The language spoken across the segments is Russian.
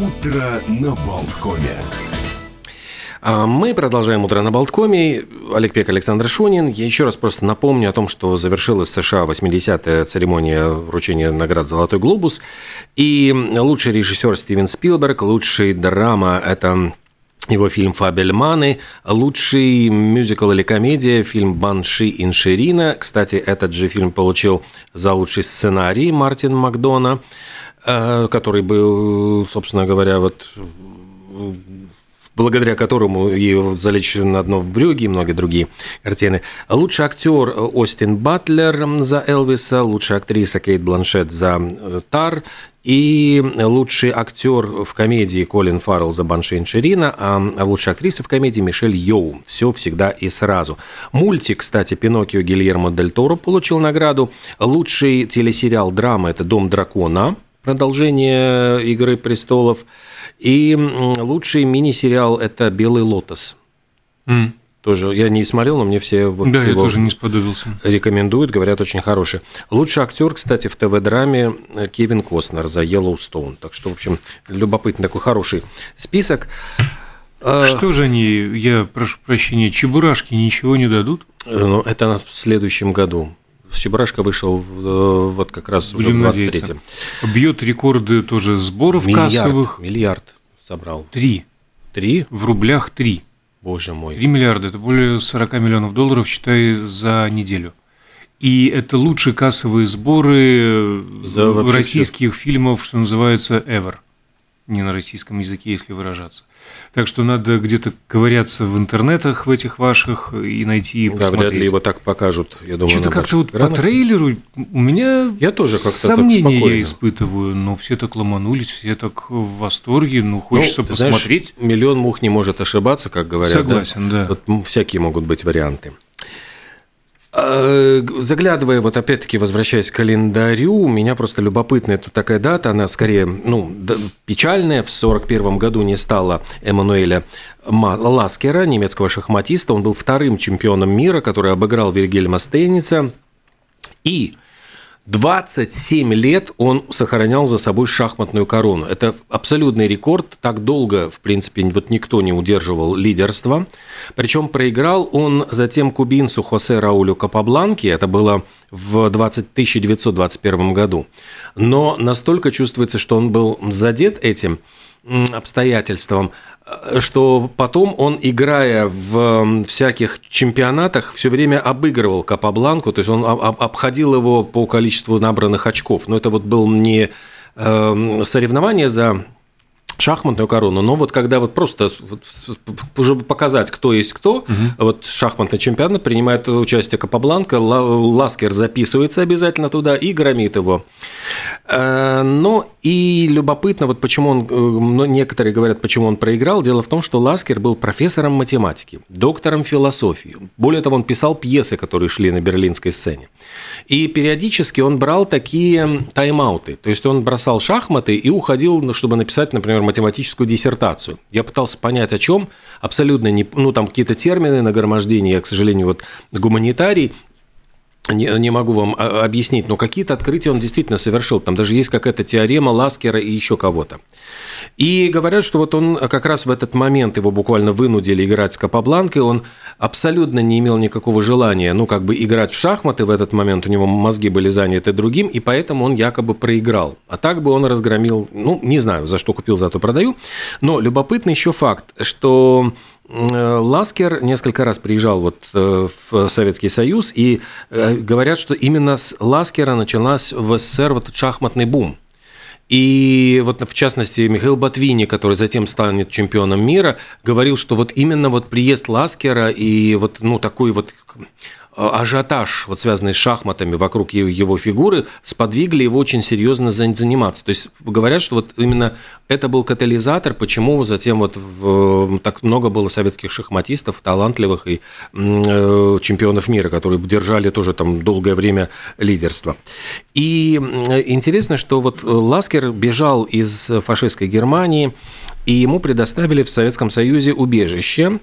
Утро на Болткоме. А Мы продолжаем «Утро на Болткоме». Олег Пек, Александр Шунин. Я еще раз просто напомню о том, что завершилась в США 80-я церемония вручения наград «Золотой глобус». И лучший режиссер Стивен Спилберг, лучший драма – это его фильм «Фабельманы», лучший мюзикл или комедия, фильм «Банши Инширина». Кстати, этот же фильм получил за лучший сценарий Мартин Макдона, который был, собственно говоря, вот благодаря которому и «Залечь на дно в брюге» и многие другие картины. Лучший актер Остин Батлер за Элвиса, лучшая актриса Кейт Бланшет за э, Тар и лучший актер в комедии Колин Фаррелл за Баншин Ширина, а лучшая актриса в комедии Мишель Йоу. Все всегда и сразу. Мультик, кстати, Пиноккио Гильермо Дель Торо получил награду. Лучший телесериал драма – это «Дом дракона», продолжение «Игры престолов». И лучший мини-сериал – это «Белый лотос». М. Тоже я не смотрел, но мне все вот Да, я тоже не сподобился. рекомендуют, говорят, очень хороший. Лучший актер, кстати, в ТВ-драме Кевин Костнер за Yellowstone. Так что, в общем, любопытный такой хороший список. А, Что же они, я прошу прощения, чебурашки ничего не дадут? э, Ну, это в следующем году. Чебурашка вышел в, э, вот как раз уже Будем в надеяться. 23-м. Бьет рекорды тоже сборов Миллиард, кассовых. миллиард собрал. Три. Три? В рублях три. Боже мой. Три миллиарда. Это более 40 миллионов долларов, считай, за неделю. И это лучшие кассовые сборы За э, вообще российских фильмов, что называется, ever. Не на российском языке, если выражаться. Так что надо где-то ковыряться в интернетах в этих ваших и найти и Да, посмотреть. вряд ли его так покажут, я думаю, Что-то как-то вот по трейлеру у меня Я тоже как-то так сомнения спокойно. я испытываю, но все так ломанулись, все так в восторге, ну хочется Ну, ты знаешь, посмотреть. миллион мух не может ошибаться, как говорят. да? Согласен, да. Вот м, всякие могут быть варианты. Э, Заглядывая, вот опять-таки, возвращаясь к календарю, меня просто любопытная тут такая дата, она скорее ну, печальная. В 1941 году не стало Эммануэля Ма- Ласкера, немецкого шахматиста. Он был вторым чемпионом мира, который обыграл Вильгельма Стейница. И 27 лет он сохранял за собой шахматную корону. Это абсолютный рекорд. Так долго, в принципе, вот никто не удерживал лидерство. Причем проиграл он затем кубинцу Хосе Раулю Капабланки. Это было в 20 1921 году. Но настолько чувствуется, что он был задет этим м, обстоятельством, э, что потом он, играя в всяких чемпионатах, все время обыгрывал Капабланку, то есть он об- об- обходил его по количеству набранных очков. Но это вот был не э, соревнование за шахматную корону, но вот когда вот просто вот уже показать, кто есть кто, вот шахматный чемпионат принимает участие Капабланка, Ла- Ласкер записывается обязательно туда и громит его. Э, Но и любопытно, вот почему он, э, некоторые говорят, почему он проиграл. Дело в том, что Ласкер был профессором математики, доктором философии. Более того, он писал пьесы, которые шли на берлинской сцене. И периодически он брал такие тайм-ауты. То есть он бросал шахматы и уходил, ну, чтобы написать, например, математическую диссертацию. Я пытался понять, о чем. Абсолютно не... Ну, там какие-то термины нагромождения. Я, к сожалению, вот гуманитарий, не, не могу вам а, объяснить, но какие-то открытия он действительно совершил. Там даже есть какая-то теорема Ласкера и еще кого-то. И говорят, что вот он как раз в этот момент его буквально вынудили играть с Капабланкой, он абсолютно не имел никакого желания, ну, как бы играть в шахматы в этот момент, у него мозги были заняты другим, и поэтому он якобы проиграл. А так бы он разгромил, ну, не знаю, за что купил, зато продаю. Но любопытный еще факт, что Э, Ласкер несколько раз приезжал вот э, в Советский Союз, и э, говорят, что именно с Ласкера началась в СССР вот шахматный бум. И вот в частности Михаил Ботвини, который затем станет чемпионом мира, говорил, что вот именно вот приезд Ласкера и вот ну такой вот ажиотаж, вот связанный с шахматами вокруг его- фигуры, сподвигли его очень серьезно за- заниматься. То есть говорят, что вот именно это был катализатор, почему затем вот в- так много было советских шахматистов, талантливых и э, чемпионов мира, которые держали тоже там долгое время лидерство. И интересно, что вот Ласкер бежал из фашистской Германии, и ему предоставили в Советском Союзе убежище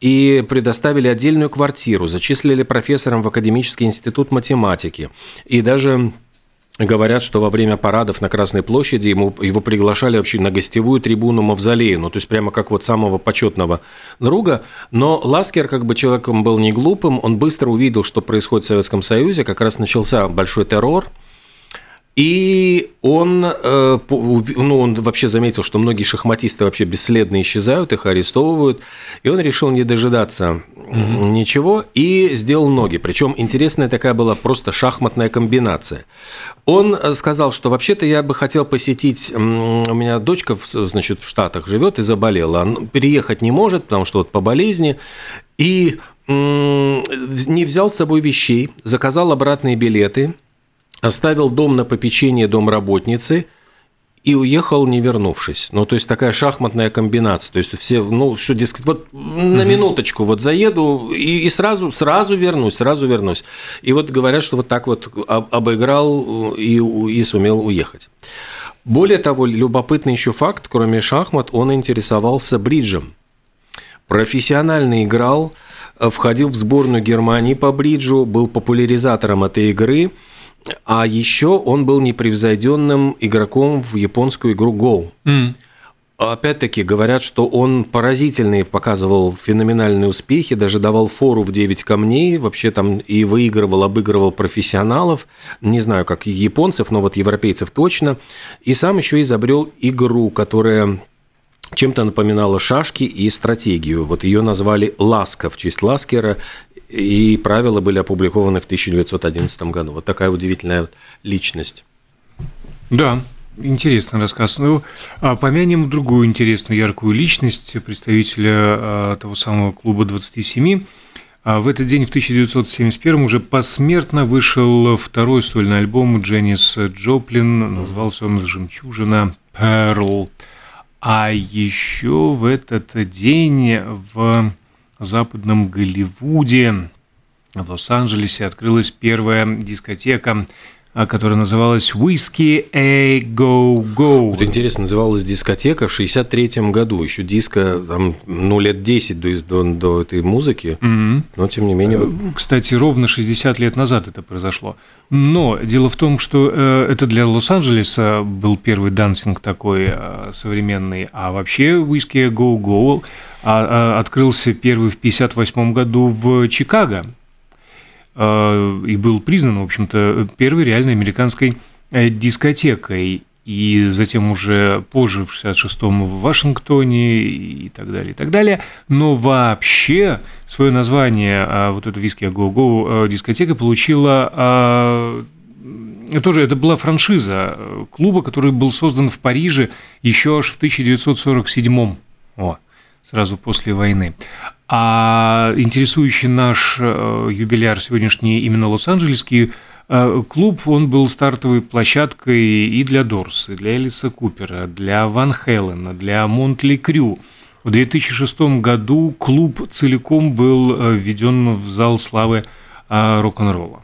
и предоставили отдельную квартиру, зачислили профессором в Академический институт математики и даже Говорят, что во время парадов на Красной площади ему, его приглашали вообще на гостевую трибуну Мавзолея, ну, то есть прямо как вот самого почетного друга. Но Ласкер как бы человеком был не глупым, он быстро увидел, что происходит в Советском Союзе, как раз начался большой террор – и он, э, ну, он вообще заметил, что многие шахматисты вообще бесследно исчезают, их арестовывают, и он решил не дожидаться mm-hmm. ничего и сделал ноги. Причем интересная такая была просто шахматная комбинация. Он э, сказал, что вообще-то я бы хотел посетить, у меня дочка, значит, в Штатах живет и заболела, переехать не может, потому что вот по болезни, и не взял с собой вещей, заказал обратные билеты – оставил дом на попечение домработницы и уехал, не вернувшись. Ну, то есть такая шахматная комбинация. То есть все, ну, что, дескать, вот на минуточку вот заеду и, и сразу, сразу вернусь, сразу вернусь. И вот говорят, что вот так вот обыграл и, и сумел уехать. Более того, любопытный еще факт, кроме шахмат, он интересовался бриджем. Профессионально играл, входил в сборную Германии по бриджу, был популяризатором этой игры – а еще он был непревзойденным игроком в японскую игру Go. Mm. Опять-таки говорят, что он поразительные показывал феноменальные успехи, даже давал фору в 9 камней, вообще там и выигрывал, обыгрывал профессионалов, не знаю, как японцев, но вот европейцев точно. И сам еще изобрел игру, которая чем-то напоминала шашки и стратегию. Вот ее назвали «Ласка» в честь Ласкера, и правила были опубликованы в 1911 году. Вот такая удивительная личность. Да, интересный рассказ. Ну, а помянем другую интересную яркую личность, представителя а, того самого клуба 27. А в этот день, в 1971 уже посмертно вышел второй сольный альбом Дженнис Джоплин, назывался он «Жемчужина Перл». А еще в этот день в западном Голливуде, в Лос-Анджелесе открылась первая дискотека которая называлась «Whiskey A Go Go». Вот интересно, называлась дискотека в 63 году, еще диско, там, ну, лет 10 до, до, до этой музыки, mm-hmm. но тем не менее... Э, кстати, ровно 60 лет назад это произошло. Но дело в том, что э, это для Лос-Анджелеса был первый дансинг такой э, современный, а вообще «Whiskey A Go Go» а, а, открылся первый в 58 году в Чикаго, и был признан, в общем-то, первой реальной американской э, дискотекой. И затем уже позже, в 66-м в Вашингтоне и так далее, и так далее. Но вообще свое название а, вот эта виски Go-Go э, дискотека получила а, тоже это была франшиза клуба, который был создан в Париже еще аж в 1947 О, сразу после войны. А интересующий наш э, юбиляр сегодняшний именно Лос-Анджелесский э, клуб, он был стартовой площадкой и для Дорса, и для Элиса Купера, для Ван Хелена, для Монтли Крю. В 2006 году клуб целиком был э, введен в зал славы рок-н-ролла.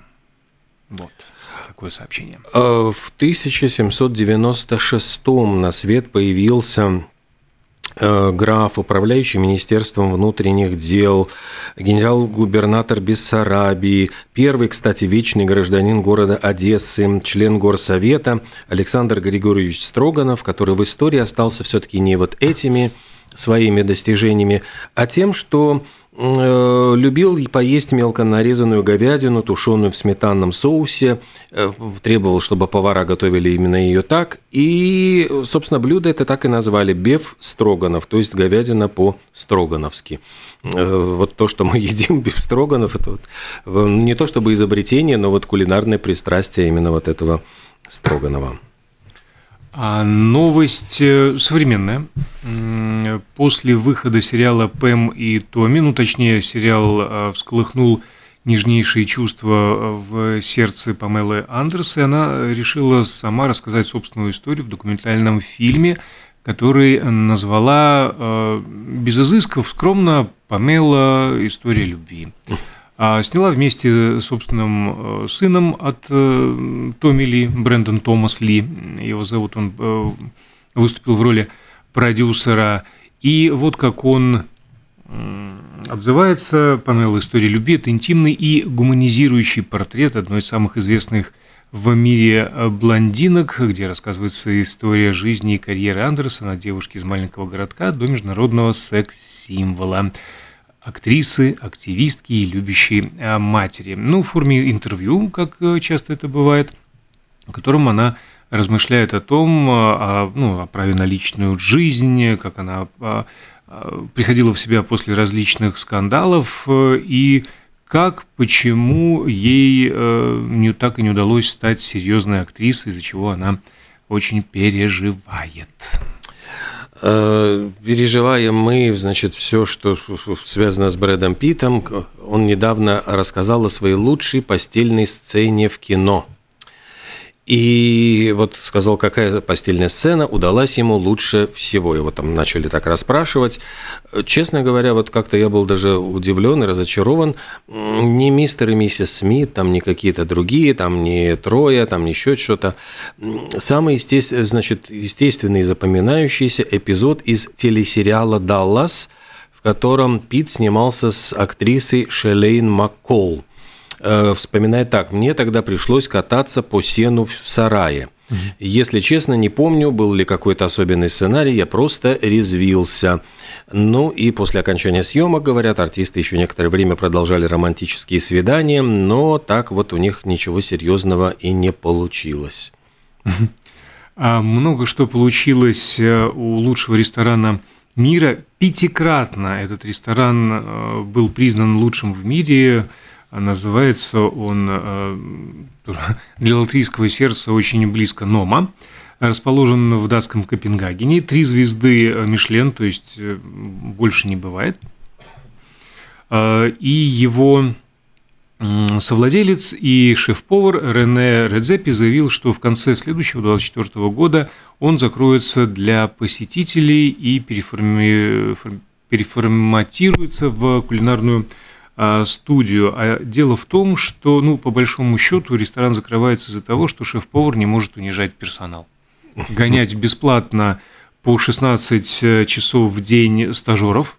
Вот такое сообщение. В 1796 на свет появился граф, управляющий Министерством внутренних дел, генерал-губернатор Бессарабии, первый, кстати, вечный гражданин города Одессы, член Горсовета Александр Григорьевич Строганов, который в истории остался все-таки не вот этими своими достижениями, а тем, что Э, любил поесть мелко нарезанную говядину, тушеную в сметанном соусе, э, требовал, чтобы повара готовили именно ее так, и, собственно, блюдо это так и назвали – беф строганов, то есть говядина по-строгановски. Э, вот то, что мы едим, беф строганов, это вот не то чтобы изобретение, но вот кулинарное пристрастие именно вот этого строганова. А новость э, современная. После выхода сериала «Пэм и Томми», ну, точнее, сериал э, всколыхнул нежнейшие чувства в сердце Памелы Андерс, и она решила сама рассказать собственную историю в документальном фильме, который назвала э, без изысков скромно «Памела. История любви». А сняла вместе с собственным э, сыном от э, Томми Ли, Брэндон Томас Ли, его зовут, он э, выступил в роли продюсера. И вот как он отзывается, панел «История любви» – это интимный и гуманизирующий портрет одной из самых известных в мире блондинок, где рассказывается история жизни и карьеры Андерсона, девушки из маленького городка, до международного секс-символа актрисы, активистки и любящей а, матери. Ну, в форме интервью, как э, часто это бывает, в котором она размышляет о том, а, о, ну, о праве на личную жизнь, как она а, приходила в себя после различных скандалов э, и как, почему ей э, не, так и не удалось стать серьезной актрисой, из-за чего она очень переживает. Э, переживаем мы, значит, все, что связано с Брэдом Питом. Он недавно рассказал о своей лучшей постельной сцене в кино – и вот сказал, какая постельная сцена удалась ему лучше всего. Его там начали так расспрашивать. Честно говоря, вот как-то я был даже удивлен и разочарован. Не мистер и миссис Смит, там не какие-то другие, там не трое, там не еще что-то. Самый естествен, значит, естественный и запоминающийся эпизод из телесериала «Даллас», в котором Пит снимался с актрисой Шелейн Маккол – Э, вспоминает так. Мне тогда пришлось кататься по сену в сарае. Если честно, не помню, был ли какой-то особенный сценарий, я просто резвился. Ну и после окончания съемок, говорят, артисты еще некоторое время продолжали романтические свидания, но так вот у них ничего серьезного и не получилось. А много что получилось э, у лучшего ресторана мира. Пятикратно этот ресторан э, был признан лучшим в мире – Называется он э, для латвийского сердца очень близко Нома. Расположен в датском Копенгагене. Три звезды э, Мишлен, то есть э, больше не бывает. И его совладелец и шеф-повар Рене Редзепи заявил, что в конце следующего 2024 года он закроется для посетителей и переформи... переформатируется в кулинарную а, студию. А дело в том, что, ну, по большому счету, ресторан закрывается из-за того, что шеф-повар не может унижать персонал. Гонять бесплатно по 16 э, часов в день стажеров,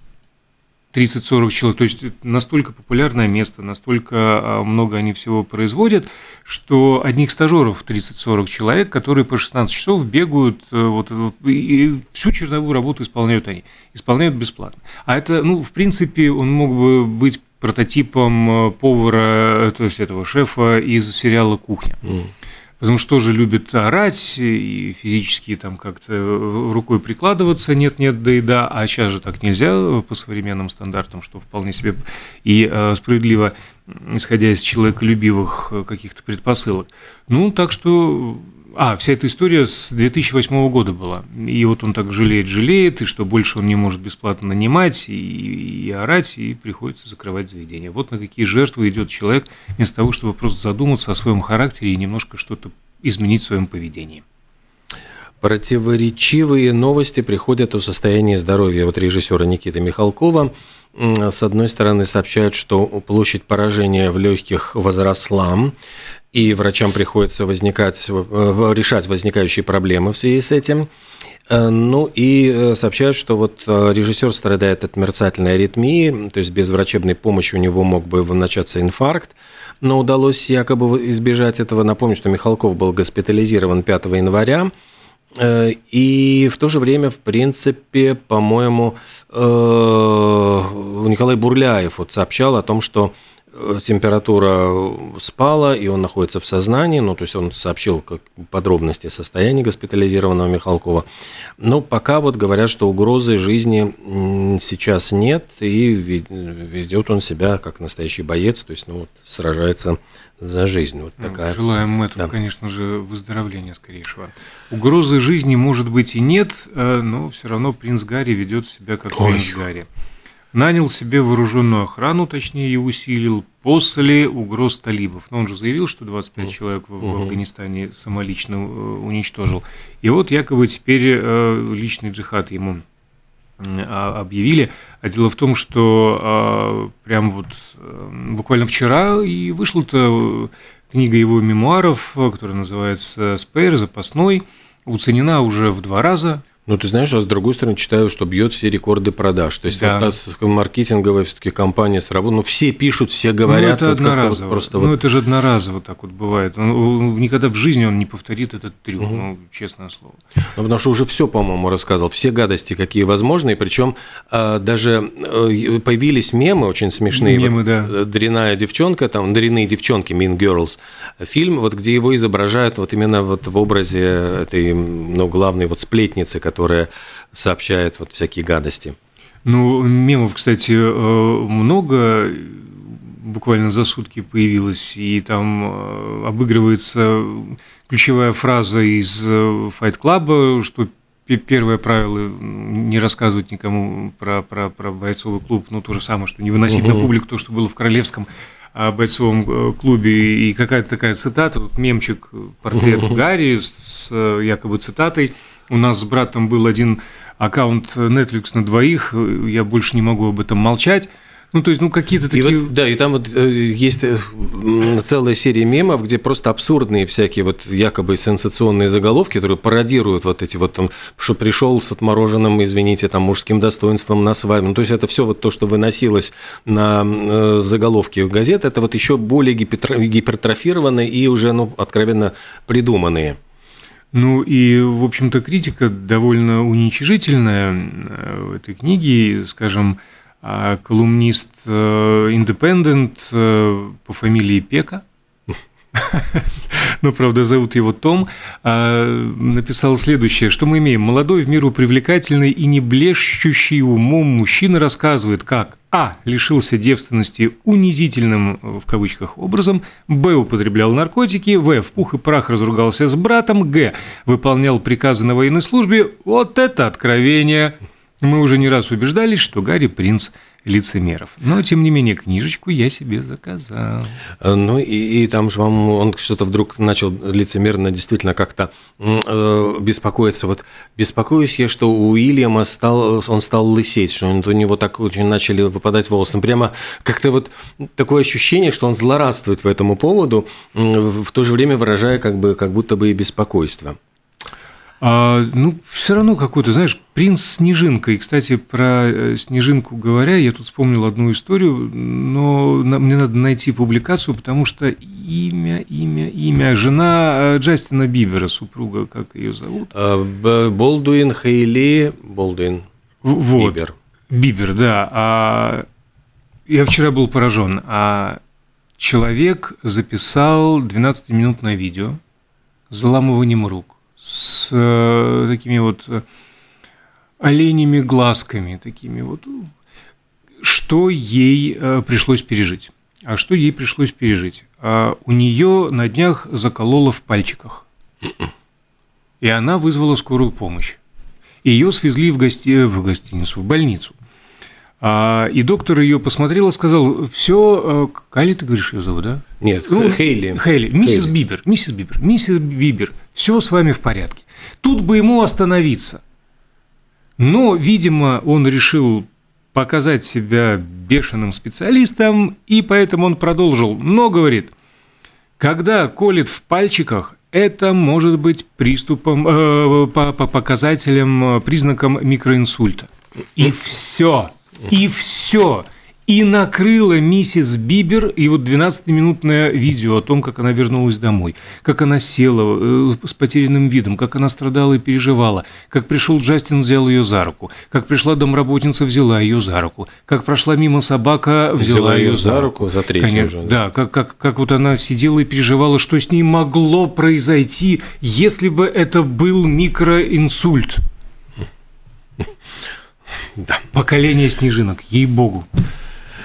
30-40 человек. То есть настолько популярное место, настолько а, много они всего производят, что одних стажеров 30-40 человек, которые по 16 часов бегают, э, вот, вот, и всю черновую работу исполняют они. Исполняют бесплатно. А это, ну, в принципе, он мог бы быть прототипом э, повара, то есть этого шефа из сериала «Кухня». Mm. Потому что тоже любит орать и физически там как-то рукой прикладываться, нет-нет, да и да, а сейчас же так нельзя по современным стандартам, что вполне себе и э, справедливо, исходя из человеколюбивых э, каких-то предпосылок. Ну, так что а, вся эта история с 2008 года была. И вот он так жалеет, жалеет, и что больше он не может бесплатно нанимать и, и орать, и приходится закрывать заведение. Вот на какие жертвы идет человек, вместо того, чтобы просто задуматься о своем характере и немножко что-то изменить в своем поведении. Противоречивые новости приходят о состоянии здоровья вот режиссера Никиты Михалкова. С одной стороны, сообщают, что площадь поражения в легких возросла, и врачам приходится возникать, э, решать возникающие проблемы в связи с этим. Э, ну и э, сообщают, что вот режиссер страдает от мерцательной аритмии, то есть без врачебной помощи у него мог бы начаться инфаркт, но удалось якобы избежать этого. Напомню, что Михалков был госпитализирован 5 января, и в то же время, в принципе, по-моему, Николай Бурляев вот сообщал о том, что Э, температура спала, и он находится в сознании, ну, то есть он сообщил как подробности состояния госпитализированного Михалкова. Но пока вот говорят, что угрозы жизни сейчас нет, и ведет он себя как настоящий боец, то есть, ну, вот, сражается за жизнь. Вот ну, такая. Желаем этого, да. конечно же, выздоровления скорейшего. Угрозы жизни, может быть, и нет, э, но все равно принц Гарри ведет себя как Ой. принц Гарри нанял себе вооруженную охрану, точнее, и усилил после угроз талибов. Но он же заявил, что 25 человек в, в Афганистане самолично э, уничтожил. И вот якобы теперь э, личный джихад ему а, объявили. А дело в том, что а, прям вот э, буквально вчера и вышла-то книга его мемуаров, которая называется «Спейр. Запасной», уценена уже в два раза – Ну, ты знаешь, а с другой стороны, читаю, что бьет все рекорды продаж. То есть, да. вот, маркетинговая все-таки компания сработала. Ну, все пишут, все говорят. Ну, это одноразово. Вот просто ну, вот... это же одноразово так вот бывает. Он, никогда в жизни он не повторит этот трюк, угу. ну, честное слово. Ну, потому что уже все, по-моему, рассказал. Все гадости, какие возможны. Причем а, даже а, появились мемы очень смешные. Мемы, вот, да. Э, дряная девчонка, там, дряные девчонки, Mean Girls, фильм, вот где его изображают вот именно вот в образе этой, ну, главной вот сплетницы, которая сообщает вот всякие гадости. Ну, мемов, кстати, э, много буквально за сутки появилось, и там э, обыгрывается ключевая фраза из э, Fight Club, что первое правило не рассказывать никому про, про, про бойцовый клуб, ну то же самое, что не выносить угу. на публику то, что было в королевском бойцовом клубе, и какая-то такая цитата, вот мемчик, портрет угу. Гарри с якобы цитатой – у нас с братом был один аккаунт Netflix на двоих, я больше не могу об этом молчать. Ну, то есть, ну, какие-то такие... И вот, да, и там вот э, есть э, целая серия мемов, где просто абсурдные всякие вот якобы сенсационные заголовки, которые пародируют вот эти вот, там, что пришел с отмороженным, извините, там, мужским достоинством на свадьбу. Ну, то есть, это все вот то, что выносилось на э, заголовки газет, это вот еще более гипертрофированные и уже, ну, откровенно придуманные. Ну и, в общем-то, критика довольно уничижительная э, в этой книге, скажем, а колумнист Independent э, э, по фамилии Пека – ну, правда, зовут его Том, а, написал следующее, что мы имеем. Молодой, в меру привлекательный и не блещущий умом мужчина рассказывает, как а. лишился девственности унизительным, в кавычках, образом, б. употреблял наркотики, в. в пух и прах разругался с братом, г. выполнял приказы на военной службе. Вот это откровение! Мы уже не раз убеждались, что Гарри Принц лицемеров. Но, тем не менее, книжечку я себе заказал. Э, ну, и, и там же, вам он что-то вдруг начал лицемерно действительно как-то э, беспокоиться. Вот беспокоюсь я, что у Уильяма стал, он стал лысеть, что у него так очень начали выпадать волосы. Прямо как-то вот такое ощущение, что он злорадствует по этому поводу, в то же время выражая как, бы, как будто бы и беспокойство. А, ну, все равно какой-то, знаешь, принц Снежинка. И, кстати, про э, Снежинку говоря, я тут вспомнил одну историю, но мне надо найти публикацию, потому что имя, имя, имя, жена э, Джастина Бибера, супруга, как ее зовут? А, Болдуин Хейли Болдуин. Вот. Бибер. Бибер, да. А я вчера был поражен. А человек записал 12-минутное видео с заламыванием рук с э, такими вот э, оленями глазками, такими вот. Что ей э, пришлось пережить? А что ей пришлось пережить? А у нее на днях закололо в пальчиках. И она вызвала скорую помощь. Ее свезли в, гости... в гостиницу, в больницу. А, и доктор ее посмотрел и сказал, все, э, Кали, ты говоришь, ее зовут, да? Нет, ну, Хейли. Хейли, миссис Хейли. Бибер, миссис Бибер, миссис Бибер, все с вами в порядке. Тут бы ему остановиться. Но, видимо, он решил показать себя бешеным специалистом, и поэтому он продолжил. Но, говорит, когда колет в пальчиках, это может быть приступом, э, по, по показателям, э, признаком микроинсульта. И все. И все. И накрыла миссис Бибер, и вот 12-минутное видео о том, как она вернулась домой, как она села э, с потерянным видом, как она страдала и переживала, как пришел Джастин, взял ее за руку, как пришла домработница, взяла ее за руку, как прошла мимо собака, взяла, взяла ее за руку. За третью Конечно, уже. Да, как, как, как вот она сидела и переживала, что с ней могло произойти, если бы это был микроинсульт. Да. Поколение снежинок, ей-богу.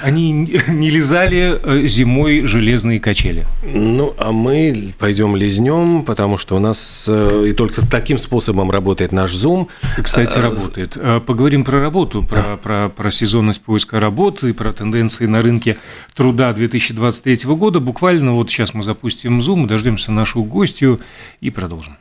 Они не лизали э, зимой железные качели. Ну, а мы пойдем лизнем, потому что у нас э, и только таким способом работает наш Zoom. Кстати, а, работает. Э, поговорим про работу, про, да. про, про сезонность поиска работы, про тенденции на рынке труда 2023 года. Буквально вот сейчас мы запустим Zoom, дождемся нашу гостью и продолжим.